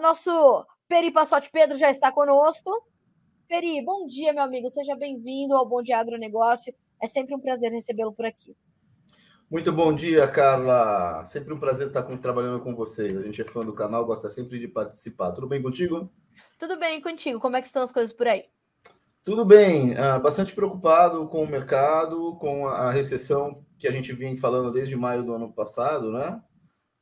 Nosso Peri Passote Pedro já está conosco. Peri, bom dia, meu amigo. Seja bem-vindo ao Bom Dia Agronegócio. É sempre um prazer recebê-lo por aqui. Muito bom dia, Carla. Sempre um prazer estar com, trabalhando com vocês. A gente é fã do canal, gosta sempre de participar. Tudo bem contigo? Tudo bem contigo. Como é que estão as coisas por aí? Tudo bem. Uh, bastante preocupado com o mercado, com a recessão que a gente vinha falando desde maio do ano passado, né?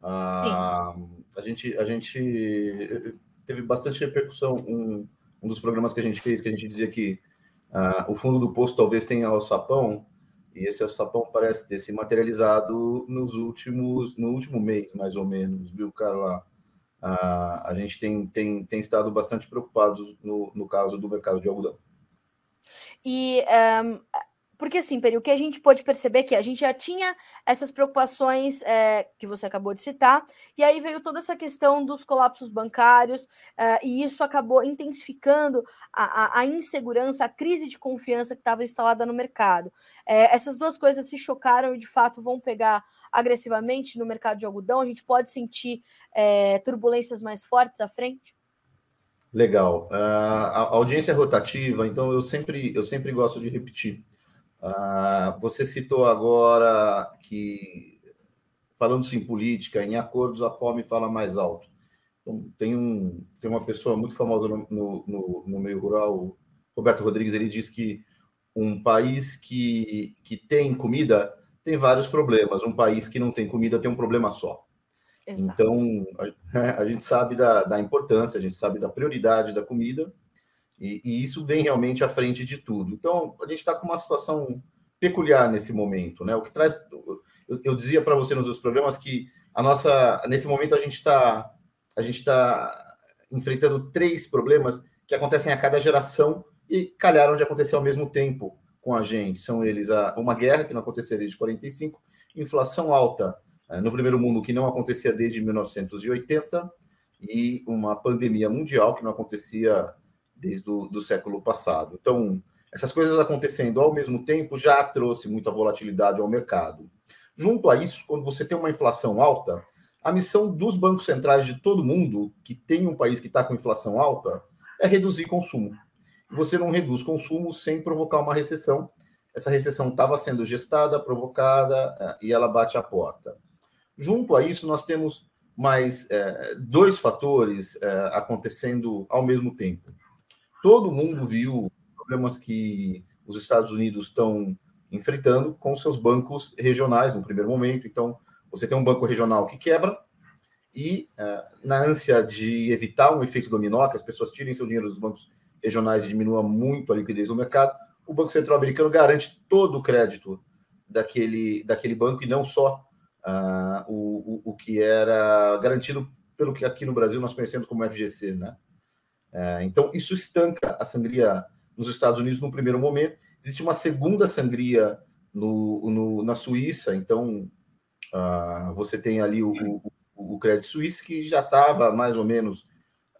Uh, Sim. A gente, a gente teve bastante repercussão. Um, um dos programas que a gente fez, que a gente dizia que uh, o fundo do poço talvez tenha o sapão, e esse sapão parece ter se materializado nos últimos, no último mês, mais ou menos, viu, Carla? Uh, a gente tem, tem, tem estado bastante preocupados no, no caso do mercado de algodão. E um, porque assim, Peri, o que a gente pôde perceber é que a gente já tinha essas preocupações é, que você acabou de citar, e aí veio toda essa questão dos colapsos bancários, é, e isso acabou intensificando a, a, a, insegurança, a crise de confiança que estava instalada no mercado. É, essas duas coisas se chocaram e de fato vão pegar agressivamente no mercado de algodão. A gente pode sentir turbulências mais fortes à frente? Legal. Uh, a audiência rotativa, então eu sempre, eu sempre gosto de repetir. Uh, você citou agora que, falando-se em política, em acordos, a fome fala mais alto. Então, tem, um, tem uma pessoa muito famosa no, no, no meio rural, Roberto Rodrigues, ele diz que um país que, que tem comida tem vários problemas, um país que não tem comida tem um problema só. Exato. Então, a, a, gente sabe da, da importância, a gente sabe da prioridade da comida, e, e, isso vem realmente à frente de tudo. Então, a gente está com uma situação peculiar nesse momento, né? O que traz. Eu, eu dizia para você nos seus programas que a nossa. Nesse momento, a gente está. A gente está enfrentando três problemas que acontecem a cada geração e calharam de acontecer ao mesmo tempo com a gente. São eles a, uma guerra que não acontecia desde 45, inflação alta eh, no primeiro mundo que não acontecia desde 1980 e uma pandemia mundial que não acontecia desde o do século passado. Então, essas coisas acontecendo ao mesmo tempo já trouxe muita volatilidade ao mercado. Junto a isso, quando você tem uma inflação alta, a missão dos bancos centrais de todo mundo que tem um país que está com inflação alta é reduzir consumo. Você não reduz consumo sem provocar uma recessão. Essa recessão estava sendo gestada, provocada eh, e ela bate a porta. Junto a isso, nós temos mais é, dois fatores é, acontecendo ao mesmo tempo todo mundo viu problemas que os Estados Unidos estão enfrentando com seus bancos regionais no primeiro momento. Então, você tem um banco regional que quebra e, uh, na ânsia de evitar um efeito dominó, que as pessoas tirem seu dinheiro dos bancos regionais e diminua muito a liquidez do mercado, o Banco Central Americano garante todo o crédito daquele, daquele banco e não só uh, o, o, o que era garantido pelo que aqui no Brasil nós conhecemos como FGC, né? É, então, isso estanca a sangria nos Estados Unidos no primeiro momento. Existe uma segunda sangria no, no na Suíça, então uh, você tem ali o, o, o Credit Suisse, que já estava mais ou menos,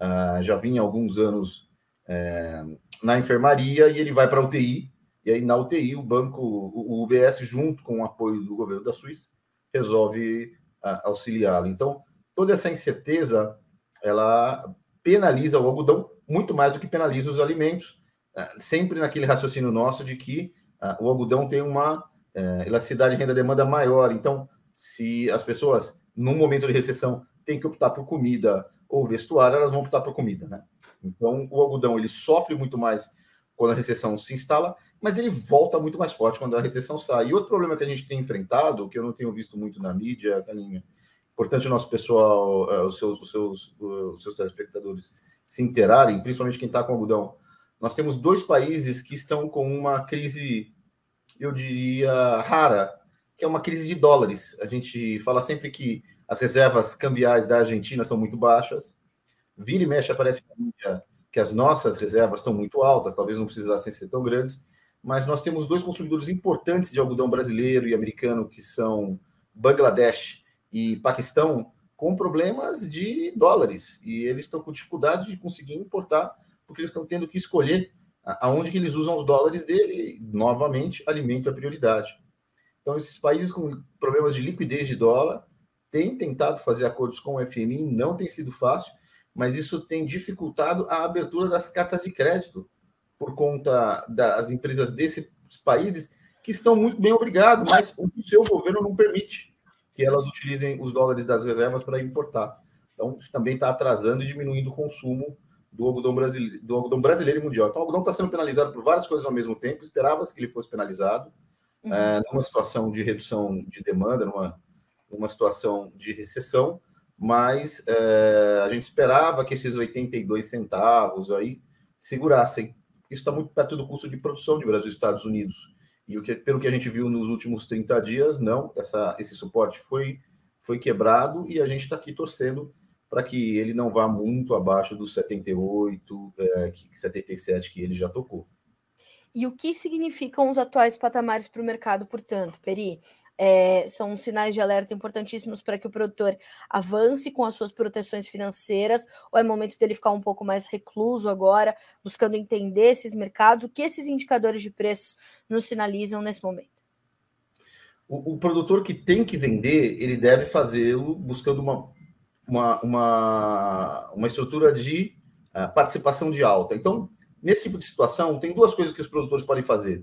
uh, já vinha alguns anos é, na enfermaria, e ele vai para a UTI, e aí na UTI o banco, o, o UBS, junto com o apoio do governo da Suíça, resolve uh, auxiliá-lo. Então, toda essa incerteza, ela penaliza o algodão muito mais do que penaliza os alimentos, é, sempre naquele raciocínio nosso de que uh, o algodão tem uma uh, elasticidade de renda-demanda maior. Então, se as pessoas, num momento de recessão, têm que optar por comida ou vestuário, elas vão optar por comida, né? Então, o algodão ele sofre muito mais quando a recessão se instala, mas ele volta muito mais forte quando a recessão sai. E outro problema que a gente tem enfrentado, que eu não tenho visto muito na mídia, Galinha, importante o nosso pessoal, é, os seus, os seus, os seus telespectadores se interarem, principalmente quem está com algodão. Nós temos dois países que estão com uma crise, eu diria, rara, que é uma crise de dólares. A gente fala sempre que as reservas cambiais da Argentina são muito baixas. Vira e mexe aparece que as nossas reservas estão muito altas, talvez não precisassem ser tão grandes, mas nós temos dois consumidores importantes de algodão brasileiro e americano, que são Bangladesh e Paquistão com problemas de dólares e eles estão com dificuldade de conseguir importar porque eles estão tendo que escolher aonde que eles usam os dólares dele. Novamente, alimento é prioridade. Então, esses países com problemas de liquidez de dólar têm tentado fazer acordos com o FMI, não tem sido fácil, mas isso tem dificultado a abertura das cartas de crédito por conta das empresas desses países que estão muito bem obrigados, mas o seu governo não permite que elas utilizem os dólares das reservas para importar. Então, isso também está atrasando e diminuindo o consumo do algodão brasileiro, do algodão brasileiro e mundial. Então, o algodão está sendo penalizado por várias coisas ao mesmo tempo. Esperava-se que ele fosse penalizado uhum. é, numa situação de redução de demanda, numa, numa situação de recessão, mas é, a gente esperava que esses 82 centavos aí segurassem. Isso está muito perto do custo de produção de Brasil e Estados Unidos. E o que, pelo que a gente viu nos últimos 30 dias, não, essa, esse suporte foi, foi quebrado e a gente está aqui torcendo para que ele não vá muito abaixo dos 78, é, 77 que ele já tocou. E o que significam os atuais patamares para o mercado, portanto, Peri? É, são sinais de alerta importantíssimos para que o produtor avance com as suas proteções financeiras, ou é momento dele ficar um pouco mais recluso agora, buscando entender esses mercados? O que esses indicadores de preços nos sinalizam nesse momento? O, o produtor que tem que vender, ele deve fazê-lo buscando uma uma, uma, uma estrutura de uh, participação de alta. Então, nesse tipo de situação, tem duas coisas que os produtores podem fazer.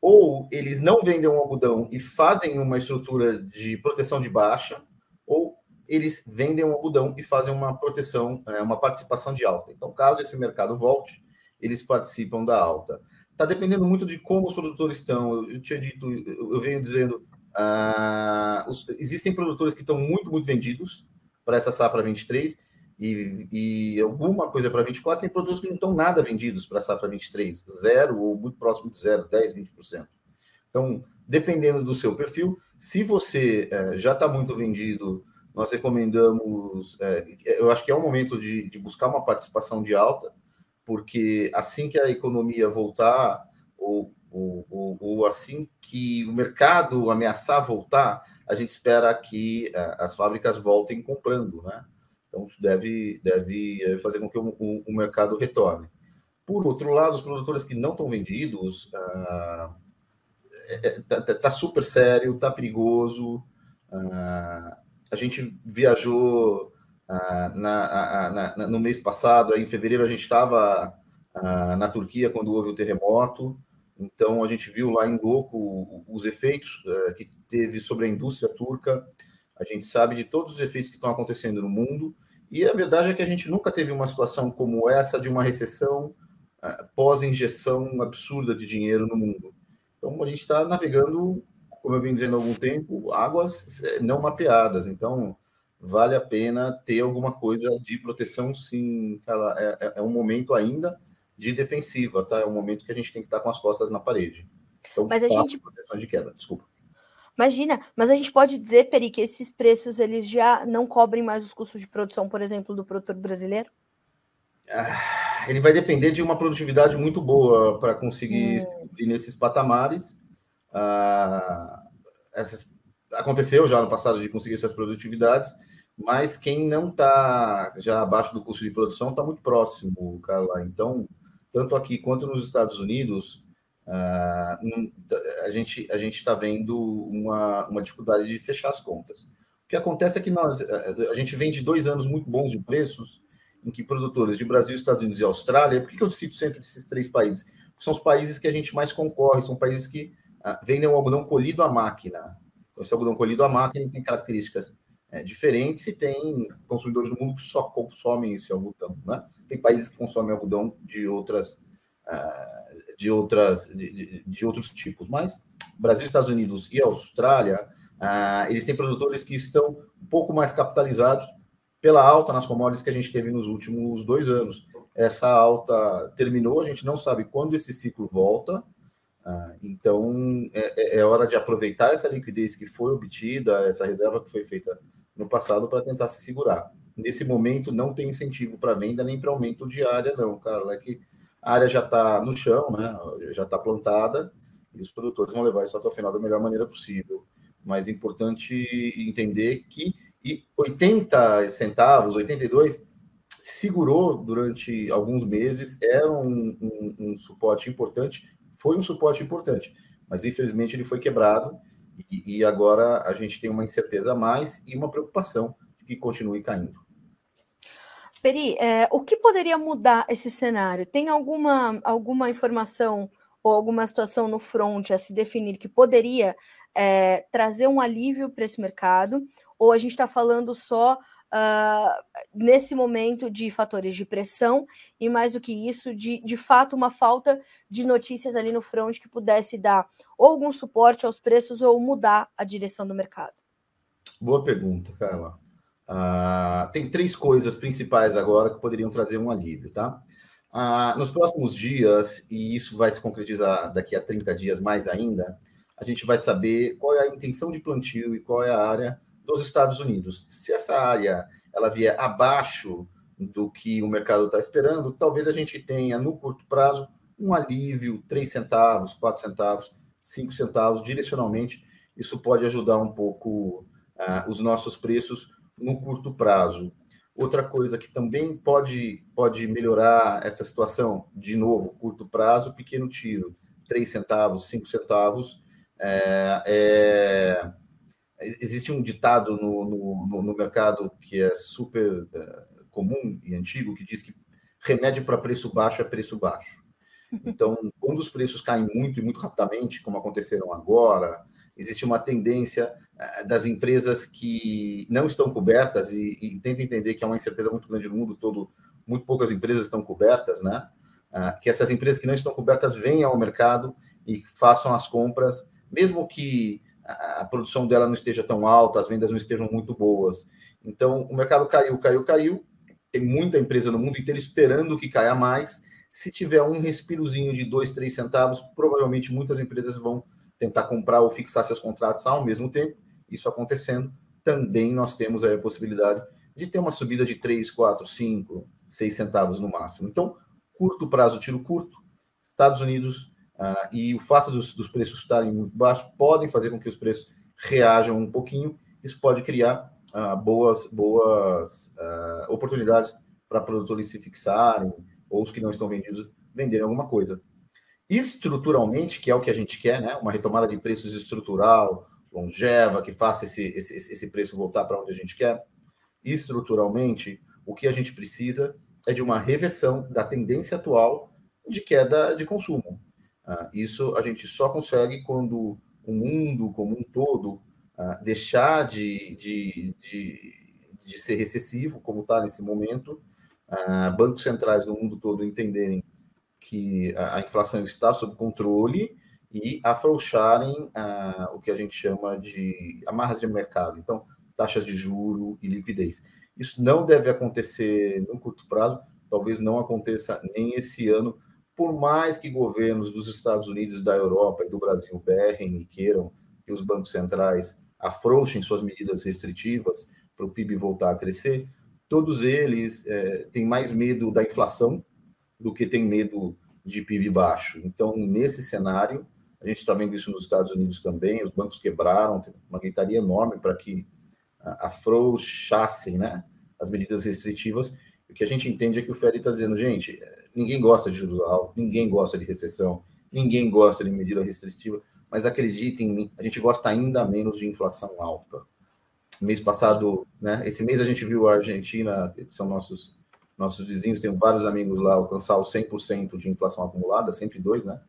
Ou eles não vendem um algodão e fazem uma estrutura de proteção de baixa, ou eles vendem um algodão e fazem uma proteção, uh, uma participação de alta. Então, caso esse mercado volte, eles participam da alta. Está dependendo muito de como os produtores estão. Eu, tinha dito, eu, venho dizendo, uh, os, existem produtores que estão muito, muito vendidos, para essa safra 23 e, e alguma coisa para 24, tem produtos que não estão nada vendidos para a safra 23, zero ou muito próximo de zero, 10, 20%. Então, dependendo do seu perfil, se você é, já está muito vendido, nós recomendamos, é, eu acho que é o momento de, de buscar uma participação de alta, porque assim que a economia voltar, ou ou, ou, ou, assim que o mercado ameaçar voltar, a gente espera que uh, as fábricas voltem comprando, né? Então, isso deve, deve eh, fazer com que o, o, o mercado retorne. Por outro lado, os produtores que não estão vendidos, uh, é, tá, tá, tá, super sério, tá perigoso. Uh, a gente viajou uh, na, na, na, no mês passado, em fevereiro, a gente estava na Turquia quando houve o terremoto. Então, a gente viu lá em loco os efeitos é, que teve sobre a indústria turca. A gente sabe de todos os efeitos que estão acontecendo no mundo. E a verdade é que a gente nunca teve uma situação como essa de uma recessão é, pós-injeção absurda de dinheiro no mundo. Então, a gente está navegando, como eu vim dizendo há algum tempo, águas é, não mapeadas. Então, vale a pena ter alguma coisa de proteção, sim. Cara, é, é um momento ainda de defensiva, tá? É um momento que a gente tem que estar com as costas na parede. Então, mas a gente proteção de queda, desculpa. Imagina, mas a gente pode dizer, Peri, que esses preços eles já não cobrem mais os custos de produção, por exemplo, do produtor brasileiro? Ah, ele vai depender de uma produtividade muito boa para conseguir hum. ir nesses patamares. Ah, essas, aconteceu já no passado de conseguir essas produtividades, mas quem não está já abaixo do custo de produção está muito próximo, Carla. Então, tanto aqui quanto nos Estados Unidos, uh, a gente a gente está vendo uma, uma dificuldade de fechar as contas. O que acontece é que nós a gente vem de dois anos muito bons de preços, em que produtores de Brasil, Estados Unidos e Austrália, por que eu cito sempre esses três países? Porque são os países que a gente mais concorre, são países que uh, vendem o algodão colhido à máquina. Então, esse algodão colhido à máquina tem características é, diferentes e tem consumidores do mundo que só consomem esse algodão, né? Tem países que consomem algodão de outras, uh, de outras, de, de, outros tipos, mas Brasil, Estados Unidos e Austrália, uh, eles têm produtores que estão um pouco mais capitalizados pela alta nas commodities que a gente teve nos últimos dois anos. Essa alta terminou, a gente não sabe quando esse ciclo volta, uh, então é, é, é hora de aproveitar essa liquidez que foi obtida, essa reserva que foi feita no passado para tentar se segurar. Nesse momento não tem incentivo para venda nem para aumento de área, não, cara. É que a área já está no chão, né? Já está plantada e os produtores vão levar isso até o final da melhor maneira possível. Mas é importante entender que e 80 centavos, 82, segurou durante alguns meses, era um, um, um suporte importante, foi um suporte importante, mas infelizmente ele foi quebrado e, e agora a gente tem uma incerteza a mais e uma preocupação de que continue caindo. Peri, é, o que poderia mudar esse cenário? Tem alguma, alguma informação ou alguma situação no front a se definir que poderia é, trazer um alívio para esse mercado? Ou a gente está falando só uh, nesse momento de fatores de pressão e mais do que isso, de, de fato, uma falta de notícias ali no front que pudesse dar ou algum suporte aos preços ou mudar a direção do mercado? Boa pergunta, Carla. Uh, tem três coisas principais agora que poderiam trazer um alívio, tá? Uh, nos próximos dias, e isso vai se concretizar daqui a 30 dias mais ainda, a gente vai saber qual é a intenção de plantio e qual é a área dos Estados Unidos. Se essa área ela vier abaixo do que o mercado está esperando, talvez a gente tenha no curto prazo um alívio, 3 centavos, 4 centavos, 5 centavos, direcionalmente. Isso pode ajudar um pouco uh, os nossos preços no curto prazo. Outra coisa que também pode, pode melhorar essa situação, de novo, curto prazo, pequeno tiro, 3 centavos, 5 centavos. É, é, existe um ditado no, no, no, mercado que é super é, comum e antigo, que diz que remédio para preço baixo é preço baixo. Então, quando os preços caem muito e muito rapidamente, como aconteceram agora, existe uma tendência eh, das empresas que não estão cobertas e, e tenta entender que há uma incerteza muito grande no mundo todo, muito poucas empresas estão cobertas, né? Ah, que essas empresas que não estão cobertas venham ao mercado e façam as compras, mesmo que a produção dela não esteja tão alta, as vendas não estejam muito boas. Então, o mercado caiu, caiu, caiu. Tem muita empresa no mundo inteiro esperando que caia mais. Se tiver um respirozinho de dois, três centavos, provavelmente muitas empresas vão tentar comprar ou fixar seus contratos ao mesmo tempo. Isso acontecendo, também nós temos a possibilidade de ter uma subida de 3, 4, 5, 6 centavos no máximo. Então, curto prazo, tiro curto, Estados Unidos uh, e o fato dos, dos, preços estarem muito baixos podem fazer com que os preços reajam um pouquinho. Isso pode criar uh, boas, boas uh, oportunidades para produtores se fixarem ou os que não estão vendidos venderem alguma coisa estruturalmente, que é o que a gente quer, né? Uma retomada de preços estrutural, longeva, que faça esse, esse, esse preço voltar para onde a gente quer. Estruturalmente, o que a gente precisa é de uma reversão da tendência atual de queda de consumo. Uh, isso a gente só consegue quando o mundo como um todo uh, deixar de, de, de, de, ser recessivo, como está nesse momento, uh, bancos centrais no mundo todo entenderem que a, inflação está sob controle e afrouxarem ah, o que a gente chama de amarras de mercado. Então, taxas de juro e liquidez. Isso não deve acontecer no curto prazo, talvez não aconteça nem esse ano, por mais que governos dos Estados Unidos, da Europa e do Brasil berrem e queiram que os bancos centrais afrouxem suas medidas restritivas para o PIB voltar a crescer, todos eles é, têm mais medo da inflação do que tem medo de PIB baixo. Então, nesse cenário, a gente está vendo isso nos Estados Unidos também, os bancos quebraram, tem uma gritaria enorme para que afrouxassem né, as medidas restritivas. O que a gente entende é que o Fed está dizendo, gente, ninguém gosta de juros altos, ninguém gosta de recessão, ninguém gosta de medida restritiva, mas acreditem em mim, a gente gosta ainda menos de inflação alta. Mês passado, né, esse mês a gente viu a Argentina, que são nossos nossos vizinhos, tenho vários amigos lá, alcançar os 100% de inflação acumulada, 102, né?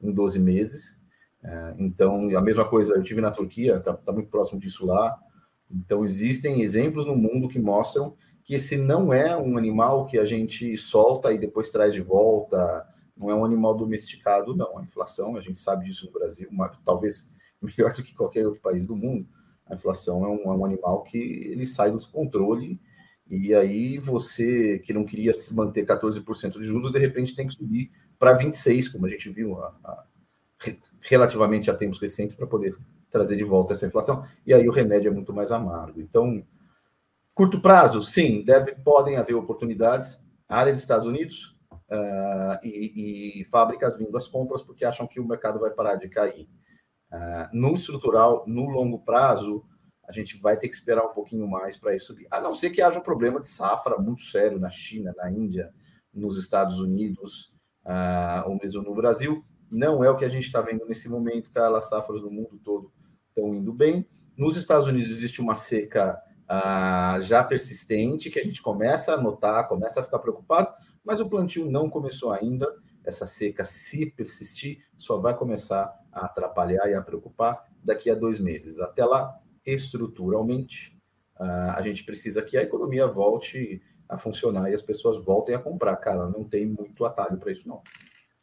Em 12 meses. É, então, a mesma coisa, eu tive na Turquia, está tá muito próximo disso lá. Então, existem exemplos no mundo que mostram que esse não é um animal que a gente solta e depois traz de volta, não é um animal domesticado, não. A inflação, a gente sabe disso no Brasil, mas, talvez melhor do que qualquer outro país do mundo. A inflação é um, é um animal que ele sai do controle e aí você, que não queria se manter 14% de juros, de repente tem que subir para 26%, como a gente viu a, a, relativamente a tempos recentes, para poder trazer de volta essa inflação. E aí o remédio é muito mais amargo. Então, curto prazo, sim, deve, podem haver oportunidades. Área dos Estados Unidos uh, e, e, fábricas vindo às compras porque acham que o mercado vai parar de cair. Uh, no estrutural, no longo prazo, a gente vai ter que esperar um pouquinho mais para isso subir. A não ser que haja um problema de safra muito sério na China, na Índia, nos Estados Unidos, uh, ou mesmo no Brasil. Não é o que a gente está vendo nesse momento, cara. As safras no mundo todo estão indo bem. Nos Estados Unidos existe uma seca ah, já persistente, que a gente começa a notar, começa a ficar preocupado, mas o plantio não começou ainda. Essa seca, se persistir, só vai começar a atrapalhar e a preocupar daqui a dois meses. Até lá, estruturalmente, ah, a gente precisa que a economia volte a funcionar e as pessoas voltem a comprar. Cara, não tem muito atalho para isso, não.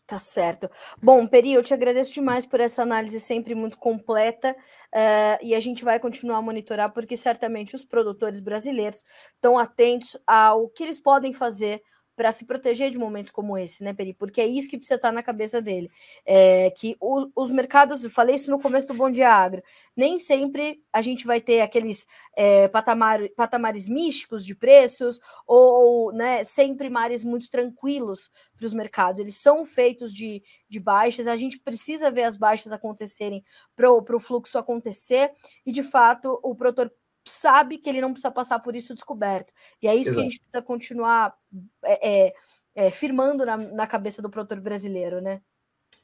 Tá certo. Bom, Peri, eu te agradeço demais por essa análise sempre muito completa uh, e a gente vai continuar a monitorar porque certamente os produtores brasileiros estão atentos ao que eles podem fazer para se proteger de momentos como esse, né, Peri? Porque é isso que precisa estar na cabeça dele. É, que o, os mercados, eu falei isso no começo do Bom Dia Agro, nem sempre a gente vai ter aqueles é, patamar, patamares místicos de preços ou, né, sempre mares muito tranquilos para os mercados. Eles são feitos de, de baixas, a gente precisa ver as baixas acontecerem para o fluxo acontecer, e de fato o produtor sabe que ele não precisa passar por isso descoberto. E é isso Exato. que a gente precisa continuar é, é, é, firmando na, na, cabeça do produtor brasileiro, né?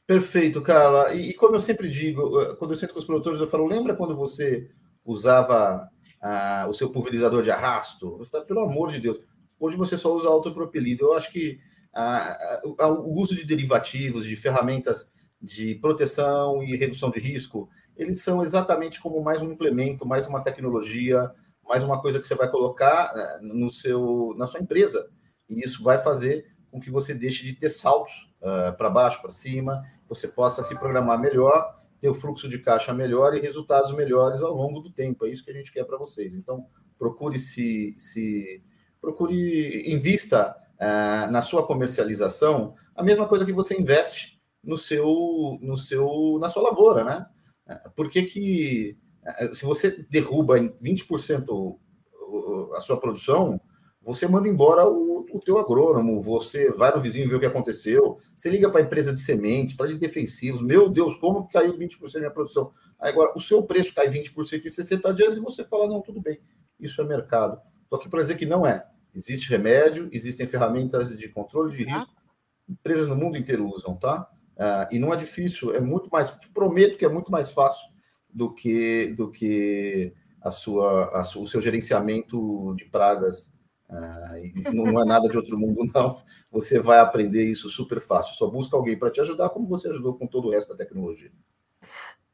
Perfeito, Carla. E, e, como eu sempre digo, quando eu sento com os produtores, eu falo: lembra quando você usava ah, o seu pulverizador de arrasto? Falo, Pelo amor de Deus. Hoje você só usa autopropelido. Eu acho que ah, o uso de derivativos, de ferramentas de proteção e redução de risco, eles são exatamente como mais um implemento, mais uma tecnologia, mais uma coisa que você vai colocar eh, no seu, na sua empresa. E isso vai fazer com que você deixe de ter saltos uh, para baixo, para cima, você possa se programar melhor, ter o fluxo de caixa melhor e resultados melhores ao longo do tempo. É isso que a gente quer para vocês. Então, procure se, se procure invista uh, na sua comercialização a mesma coisa que você investe no seu, no seu, na sua lavoura, né? Por que, que se você derruba em 20% a sua produção, você manda embora o, o teu agrônomo, você vai no vizinho ver o que aconteceu, você liga para a empresa de sementes, para de defensivos, meu Deus, como que caiu 20% da minha produção? Agora, o seu preço cai 20% em 60 dias e você fala, não, tudo bem, isso é mercado. Estou aqui para dizer que não é. Existe remédio, existem ferramentas de controle de risco, empresas no mundo inteiro usam, tá? Uh, e não é difícil, é muito mais. Te prometo que é muito mais fácil do que do que a sua, a o seu gerenciamento de pragas. Uh, não, não é nada de outro mundo, não. Você vai aprender isso super fácil. Só busca alguém para te ajudar, como você ajudou com todo o resto da tecnologia.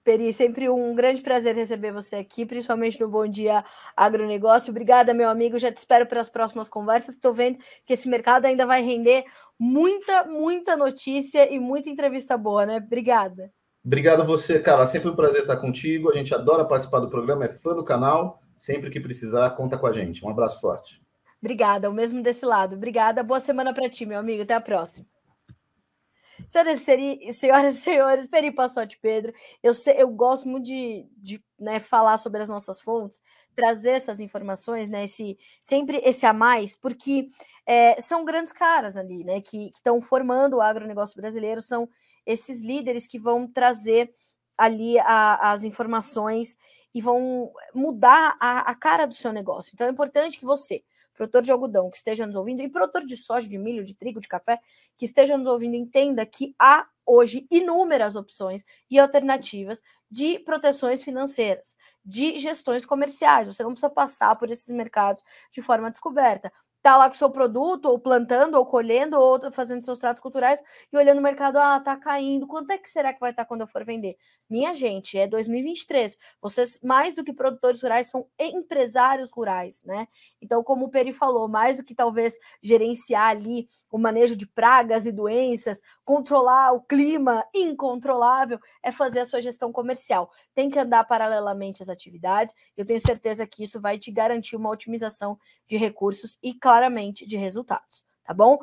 Peri, sempre um grande prazer receber você aqui, principalmente no Bom Dia Agronegócio. Obrigada, meu amigo. Já te espero para as próximas conversas. Estou vendo que esse mercado ainda vai render muita, muita notícia e muita entrevista boa, né? Obrigada. Obrigado a você, cara. Sempre um prazer estar contigo. A gente adora participar do programa, é fã do canal. Sempre que precisar, conta com a gente. Um abraço forte. Obrigada, o mesmo desse lado. Obrigada. Boa semana para ti, meu amigo. Até a próxima. Senhoras e senhoras e senhores, Peri Passote Pedro, eu, sei, eu gosto muito de, de né, falar sobre as nossas fontes, trazer essas informações, né, esse, sempre esse a mais, porque é, são grandes caras ali, né, que estão formando o agronegócio brasileiro, são esses líderes que vão trazer ali a, as informações e vão mudar a, a cara do seu negócio. Então é importante que você, produtor de algodão que esteja nos ouvindo, e produtor de soja, de milho, de trigo, de café, que esteja nos ouvindo, entenda que há hoje inúmeras opções e alternativas de proteções financeiras, de gestões comerciais. Você não precisa passar por esses mercados de forma descoberta tá lá com seu produto, ou plantando, ou colhendo, ou fazendo seus tratos culturais, e olhando o mercado, ah, tá caindo, quanto é que será que vai estar tá quando eu for vender? Minha gente, é 2023, vocês, mais do que produtores rurais, são empresários rurais, né? Então, como o Peri falou, mais do que talvez gerenciar ali o manejo de pragas e doenças, controlar o clima incontrolável, é fazer a sua gestão comercial. Tem que andar paralelamente às atividades, eu tenho certeza que isso vai te garantir uma otimização de recursos e, claramente de resultados, tá bom?